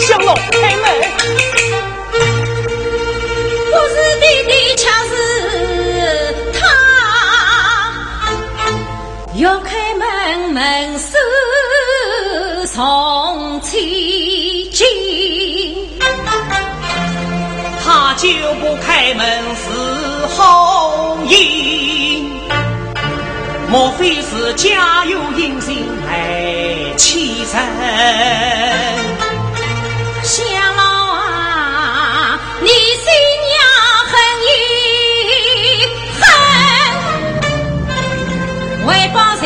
向老开门。不是弟弟，恰是他要开门门锁。从起进，他就不开门是红衣，莫非是家有隐情来欺人？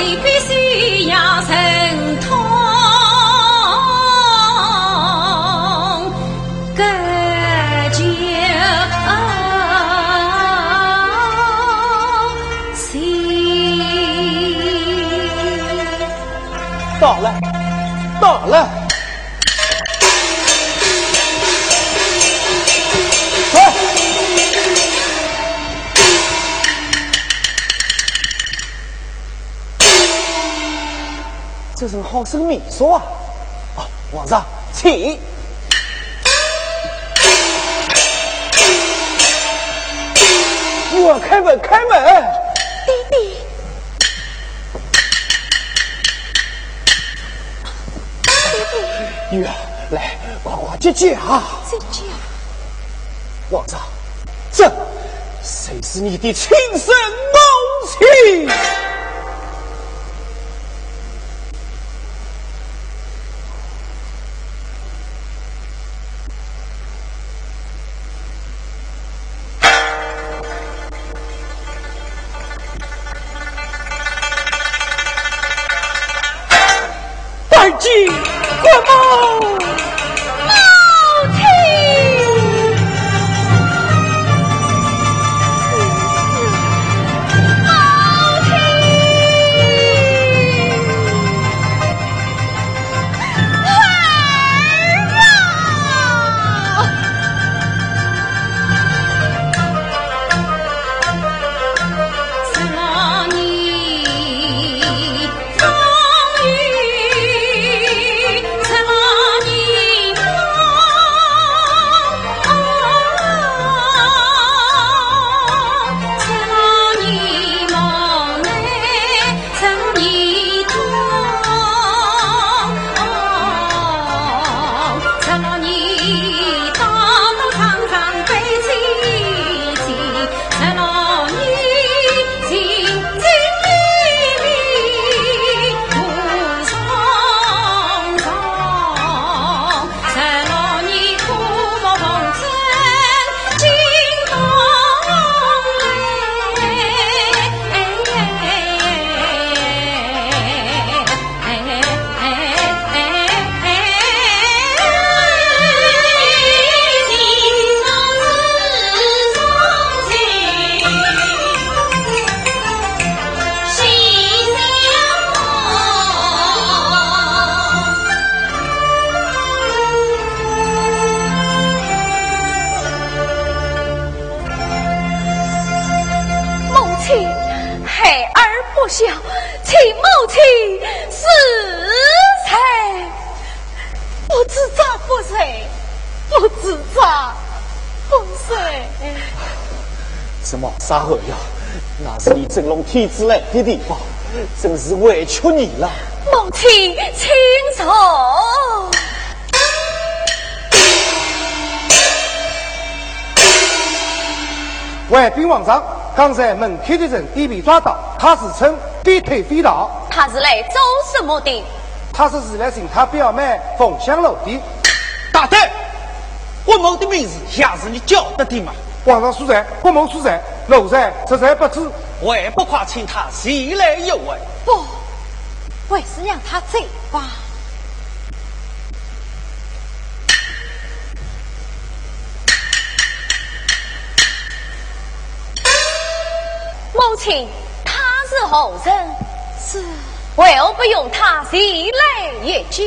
一狠，为报仇必须要神通。到了，到了！好生秘书啊！啊，皇上，请。我开门，开门！弟弟。女儿，来，呱呱接驾！接驾！皇上，这谁是你的亲生母亲？天子来的地方，真是委屈你了。母亲，请坐。外宾皇上，刚才门口的人已被抓到，他自称飞腿飞道。他是来做什么的？他是是来寻他表妹凤香楼的。大胆！郭某的名字也是你叫得的吗？皇上所在，郭某所在，奴才实在不知。还不快请他前来一问？不，还是让他走吧。母亲，他是何人？是为何不用他前来一见？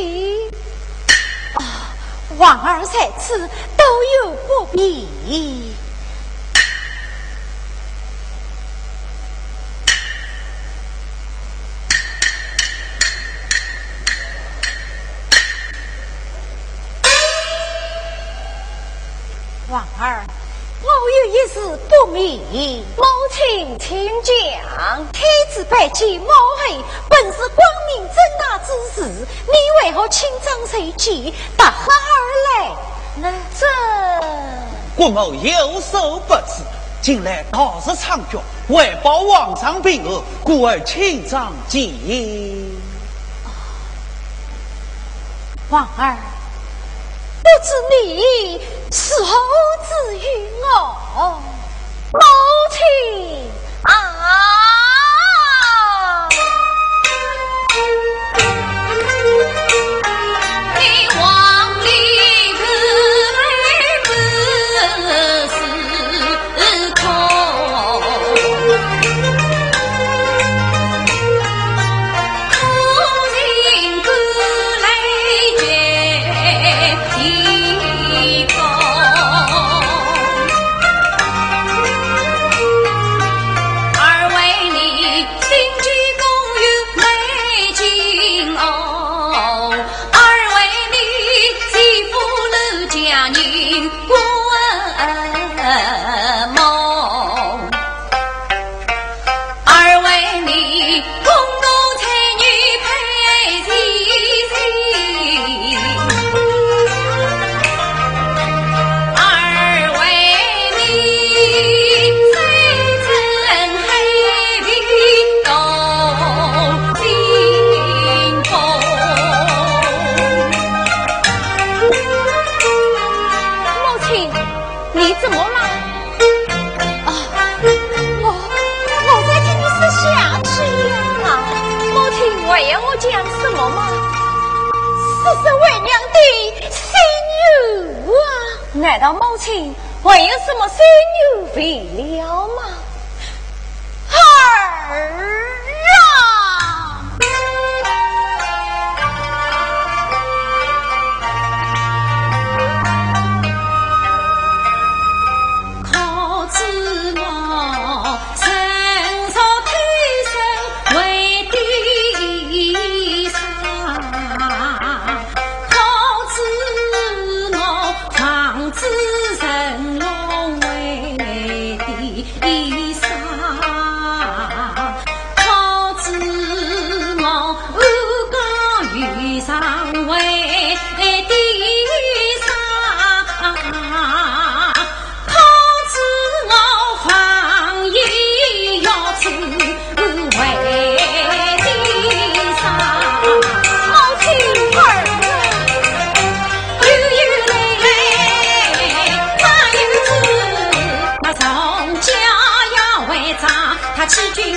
啊，王儿在此都有不便。王儿，我有一事不明。母亲，请讲。天子拜见母后，本是光明正大之事，你为何轻装随即，打哈而来？那这郭某有所不知，近来大肆猖獗，为保皇上平和，故而轻装见。王儿。不知你是何子云哦，母亲啊！难道母亲还有什么心有未了吗？儿。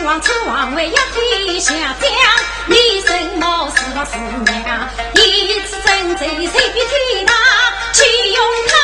王称王位呀，天下将，你什么是王是娘？一次争争谁比天大？岂用？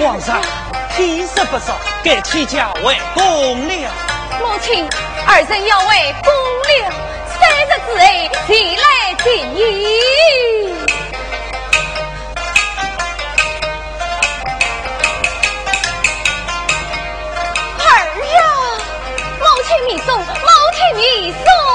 皇上，天色不早，该起驾为公了。母亲，儿臣要为公了，三日之内前来见你。儿呀，母亲你送，母亲你送。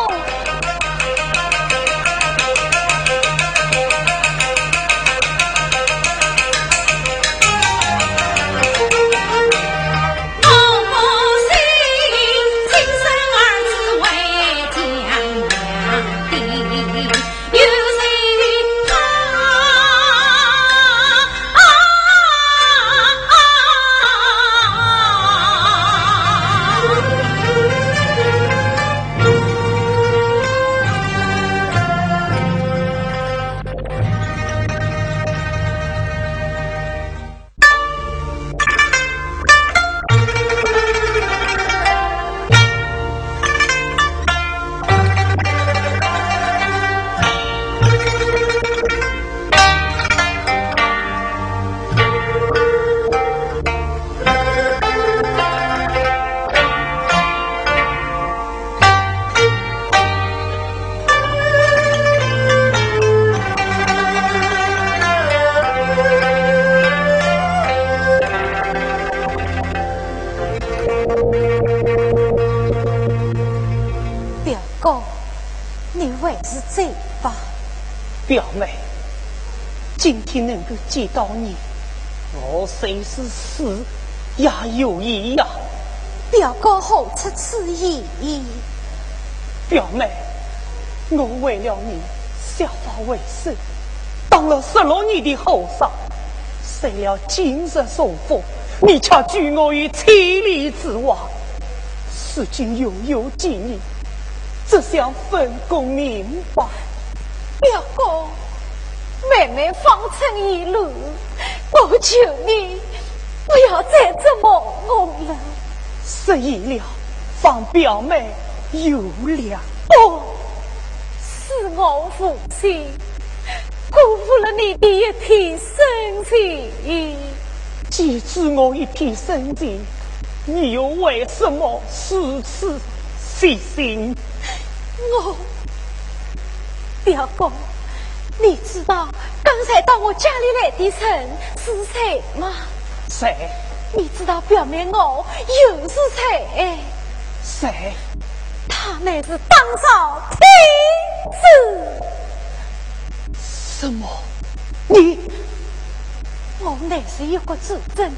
见到你，我虽是死也有意呀。表哥何出此意？表妹，我为了你削发为僧，当了十六年的和尚，谁料今日受福，你却拒我于千里之外。如今又有几年，只想分工明白。表哥，妹妹方寸一路，我求你不要再折磨我了。失忆了，放表妹有了。不，是我负心，辜负了你的一片深情。记住我一片深情，你又为什么如此细心？我。表哥，你知道刚才到我家里来的人是谁吗？谁？你知道表妹我又是谁？谁？他乃是当朝天子。什么？你？我乃是一国之尊，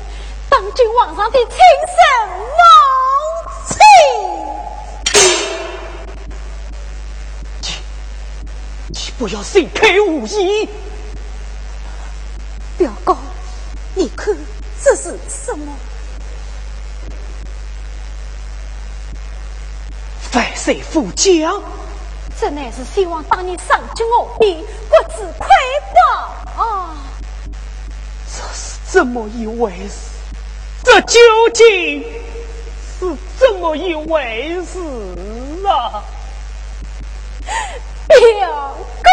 当今皇上的亲生母不要心开无疑，表哥，你看这是什么？反水富江，这乃是希望当年赏金我的国子亏报啊！这是怎么一回事？这究竟是怎么一回事啊？表哥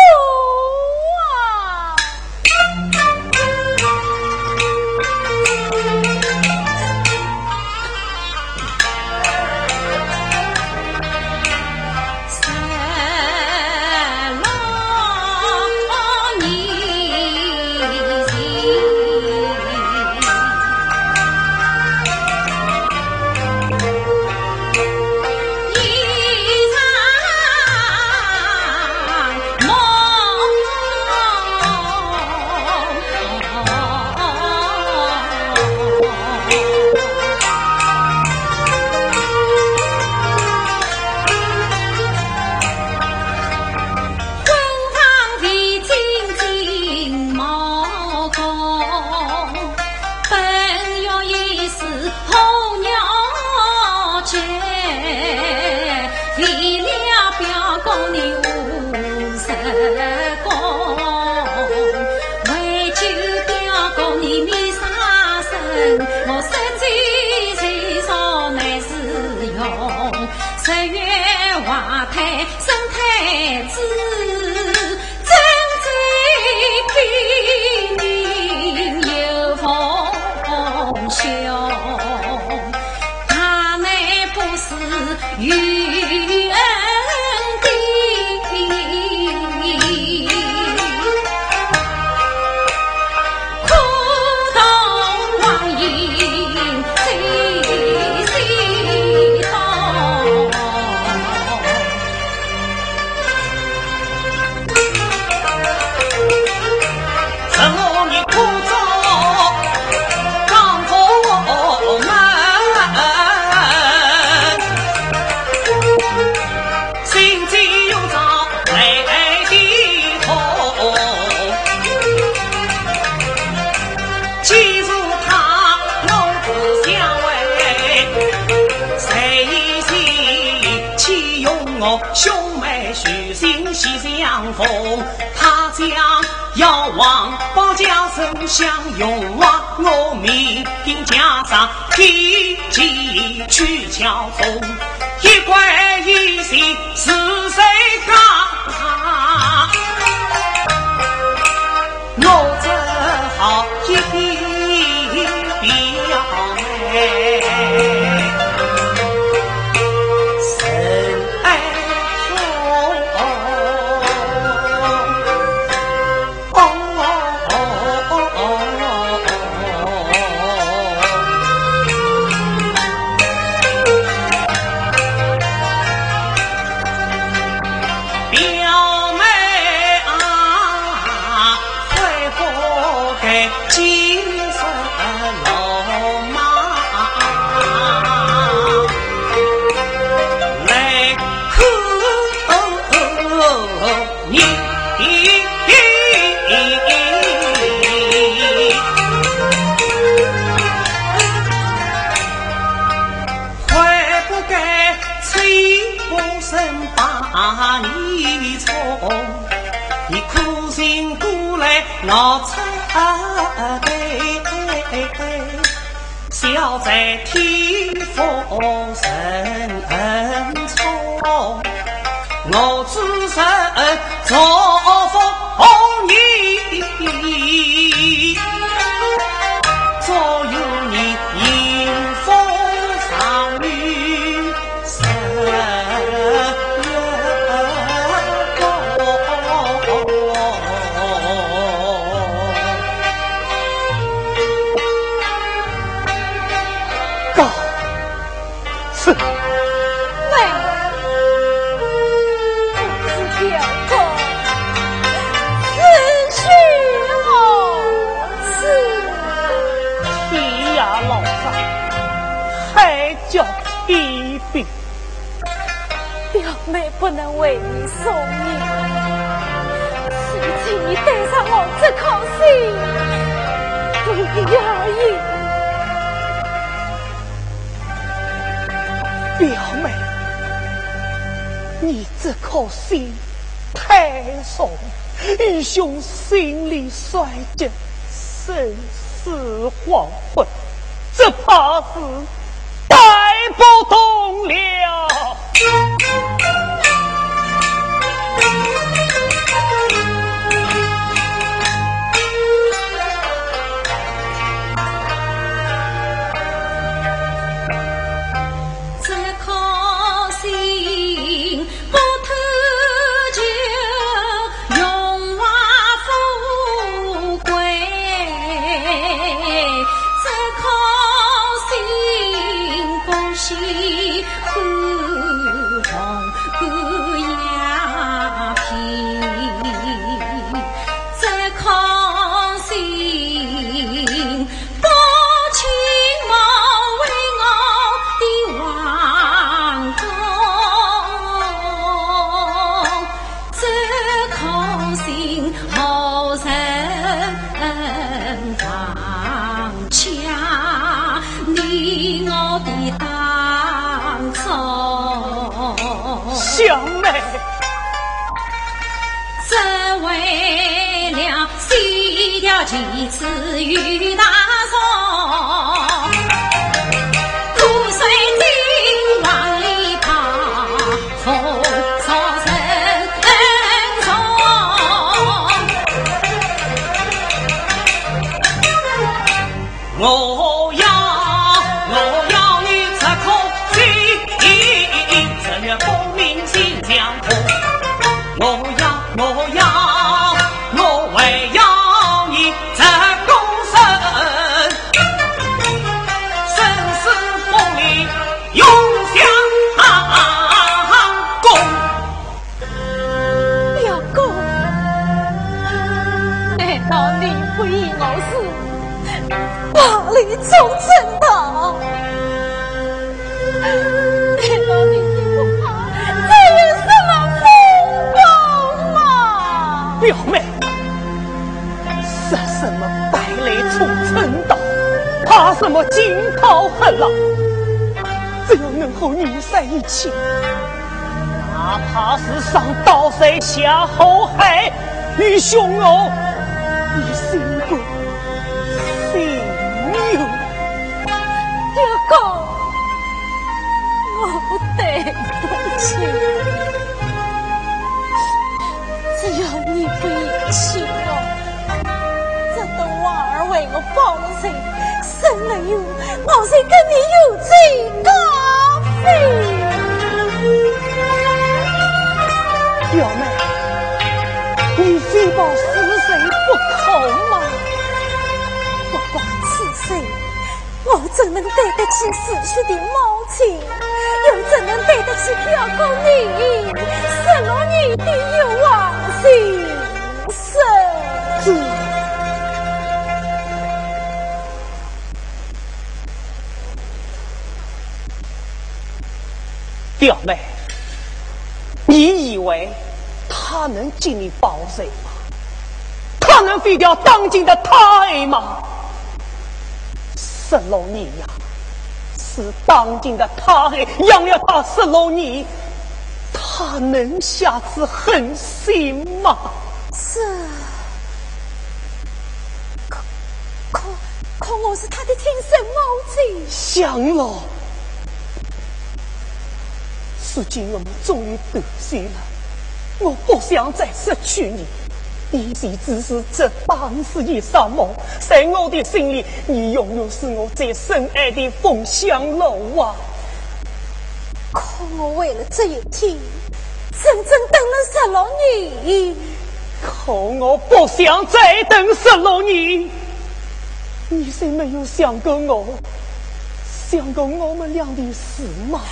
小风老在听风妹不能为你送命，是请你带上我这颗心，不要意。表妹，你这颗心太重，义兄心力衰竭，生死黄昏，这怕是不动了。几次雨打忠贞的，难道你不怕这有什么风光吗？表妹，杀什么败类出城道，怕什么惊涛骇浪？只要能和女婿一起，哪怕是上刀山下火海，与兄我不起，只要你不遗弃我，这都娃儿为我报了仇，生了有，我才跟你有罪高飞。表妹，你非报死仇不可吗？不管是谁，我怎能对得起死去的母亲？又怎能对得起表哥你失落你的有王心生？表妹。你以为他能进你报仇吗？他能废掉当今的太吗？十六年呀，是当今的太养了他十六年，他能下此狠心吗？是，可可可，我是他的亲生母亲。想了。如今我们终于得信了，我不想再失去你。以前只是这当时的沙漠，在我的心里，你永远是我最深爱的凤香楼啊！可我为了这一天，整整等了十六年。可我不想再等十六年。你是没有想过我，想过我们俩的事吗？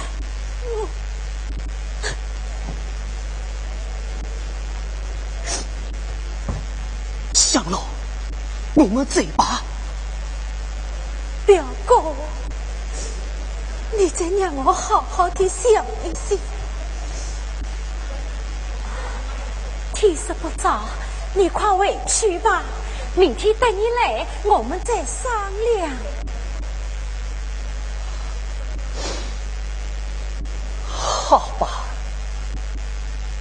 想了，我们走吧。表哥，你再让我好好的想一想。天色不早，你快回去吧。明天等你来，我们再商量。好吧，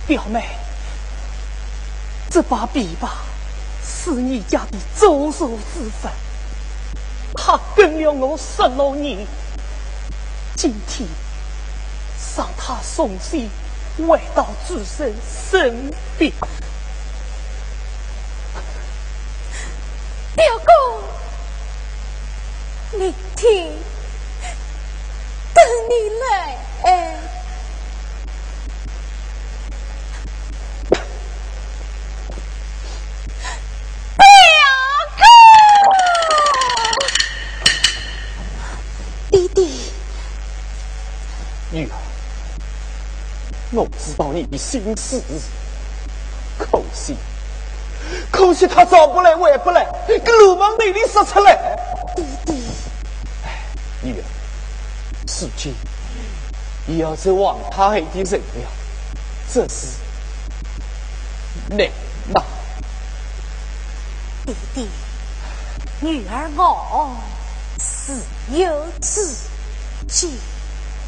表妹，这把笔吧。是你家的周手之分，他跟了我十六年，今天让他送信回到主身身边。表哥，明天等你来。哎。我知道你的心思，可惜，可惜他早不来晚不来，个流氓内里说出来。哎，女儿，如今也要在王太后的人了，这是难呐。弟弟，女儿我是有志气。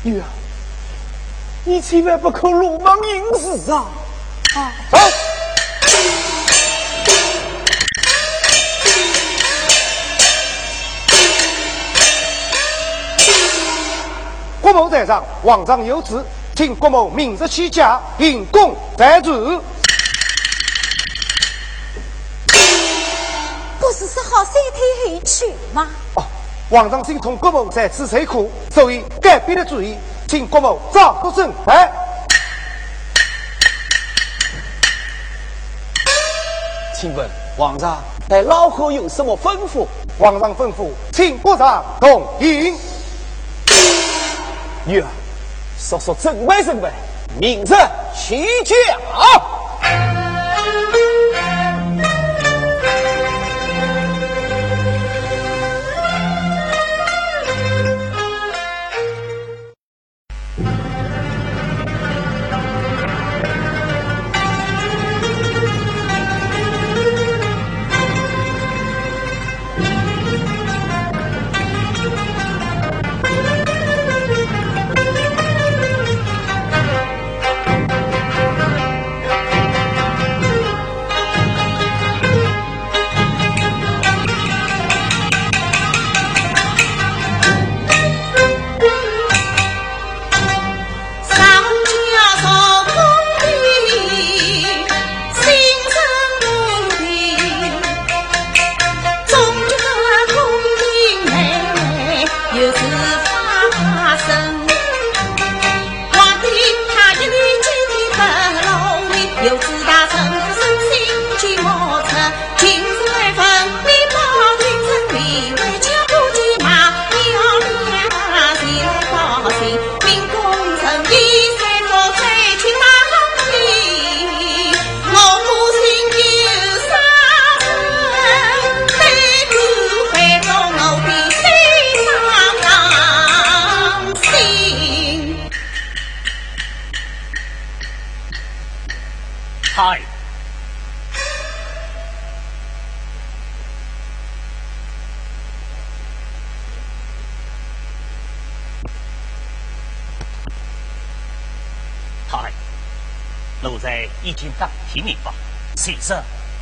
女儿。你千万不可鲁莽行事啊！啊！国母在上，皇上有旨，请国母明日起驾，秉公在主。不是说好三天后去吗？哦，皇上心痛国母在此受苦，所以改变了主意。请国母早出正来。请问皇上对老何有什么吩咐？皇上吩咐，请国上同意。女儿，说说正规正规，明日起驾。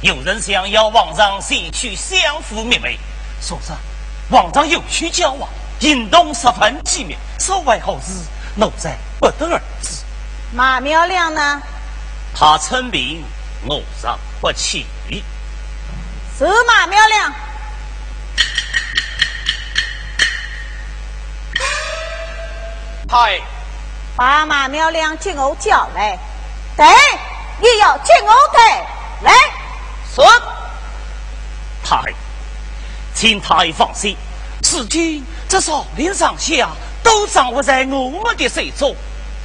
有人想要皇上献取相府灭妹，说是皇上有去交往，行动十分机密，所为何事，奴才不得而知。马苗亮呢？他称名，我上不起。是马苗亮。嗨，把马苗亮进我叫来。对，你要进我带来。说。太，请太放心，此今这少林上下都掌握在我们的手中，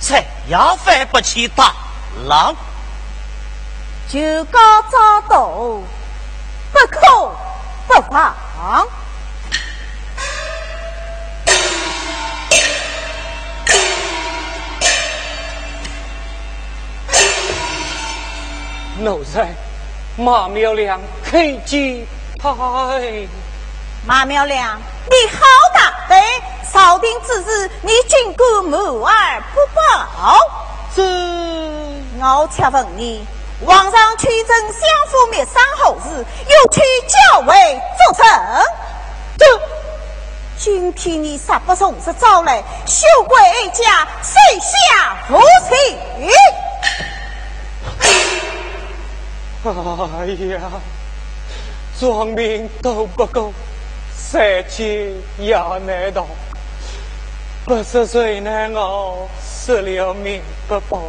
谁也翻不起大浪。就高招到，不可不防。奴才马苗良恳见太。马苗良，你好大胆！朝廷之事，你竟敢瞒而不报？是。我且问你，皇上取证相府灭商后事，又去教尉作甚？这今天你杀不从实招来，休怪家谁下无情？哎呀，壮命都不够，三千也难逃。不是谁难熬，失了命不保。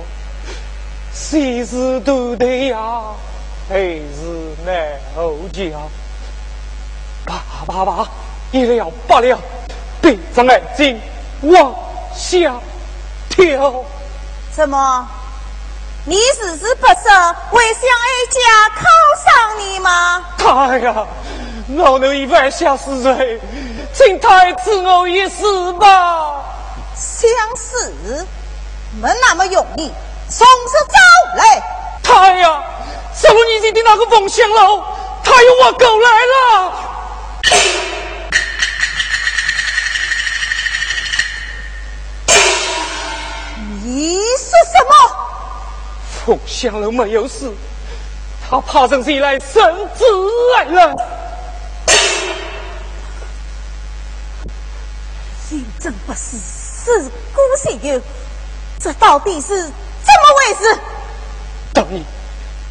谁是独对呀，还是难后教？罢罢罢，一了百了，闭上眼睛往下跳。什么？你是是不舍，为想哀家犒赏你吗？太呀，老奴一犯下死罪，请太赐我一死吧。想死没那么容易，从实招来。他呀，十五年前的那个凤香楼，他又挖狗来了。你说什么？凤香楼没有死，他爬上谁来圣旨来了？心真不是是孤心有，这到底是怎么回事？当然，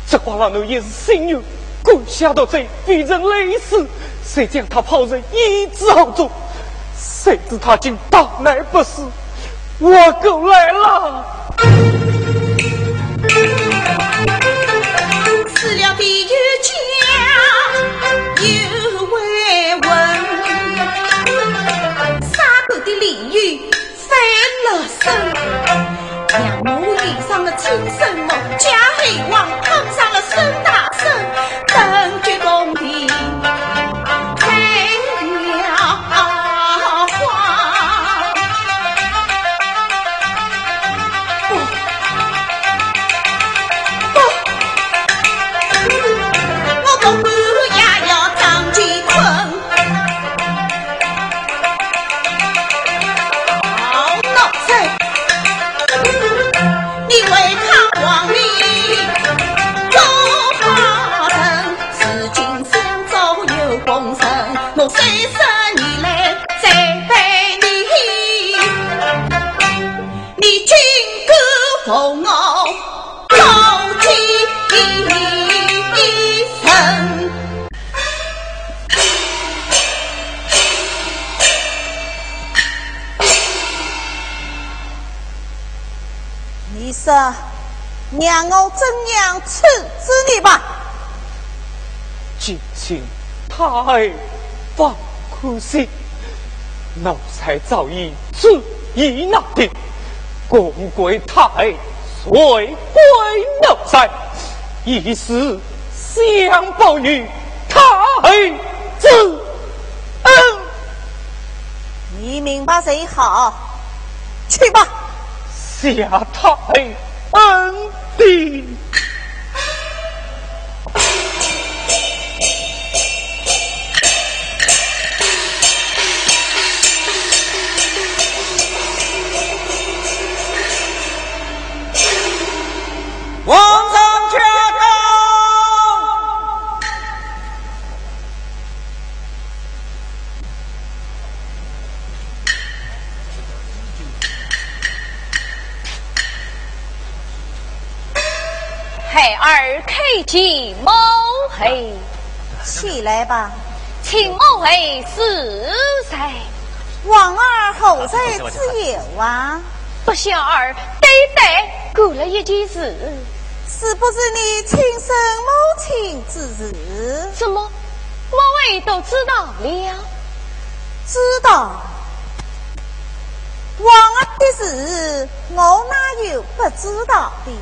这花老奴也是心有故下到这，逼人累死，谁将他抛人一之后中？谁知他竟大难不死，我狗来了。死了的有家有慰问，杀狗的鲤鱼翻了身，让我遇上了亲生母，家黑王碰上了孙大圣，等觉太放宽心，奴才早已旨意拿定，公归太岁归奴才，一时相报于太子恩。你明白谁好？去吧，下太恩。地。开启某黑，起来吧，请某黑是谁？王二后在自有啊。不孝儿对对过了一件事，是不是你亲生母亲之事？怎么？某位都知道了？知道。王二的事，我哪有不知道的？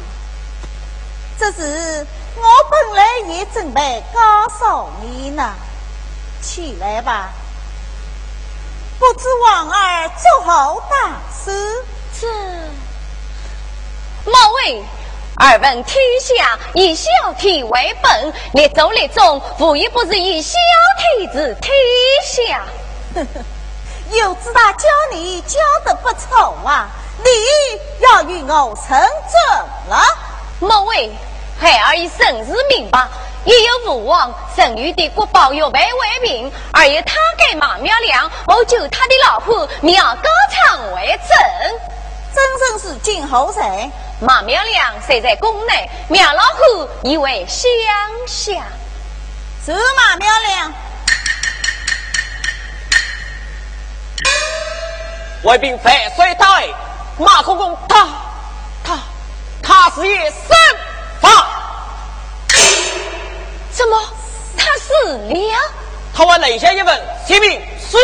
这是我本来也准备告诉你呢。起来吧，不知王儿做好大事。这某位，耳闻天下以孝悌为本，列祖列宗无一不是以孝悌治天下。呵呵。有知道教你教的不错啊！你要与我成正了。某位，孩儿以生死明白，也有父王剩余的国宝玉佩为名，而有他给马苗良，我救他的老婆苗高昌为证。真正是今后人？马苗良虽在宫内，苗老虎以为乡下。是马苗良。外兵反水大位，马公公他他他是也身法。什么？他死了？他还留下一份姓名书。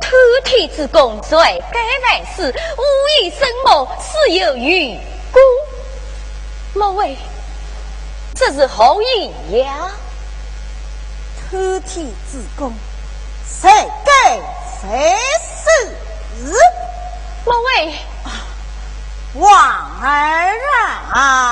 偷天之功罪该万死，无意生谋是有余辜。某位，这是何意呀？偷天之功，谁该谁死？某位，王儿啊！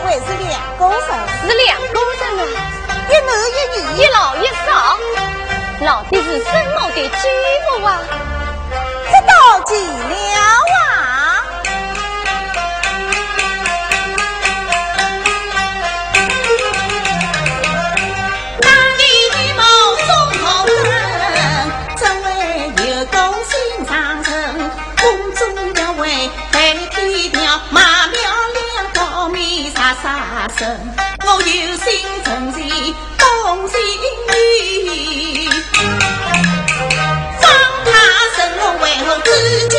还是两公人？是两公人啊，一男一女，一老一少。老的是生母的继母啊，这到几了啊？生，我有心成全东心女，方他生我为何至今？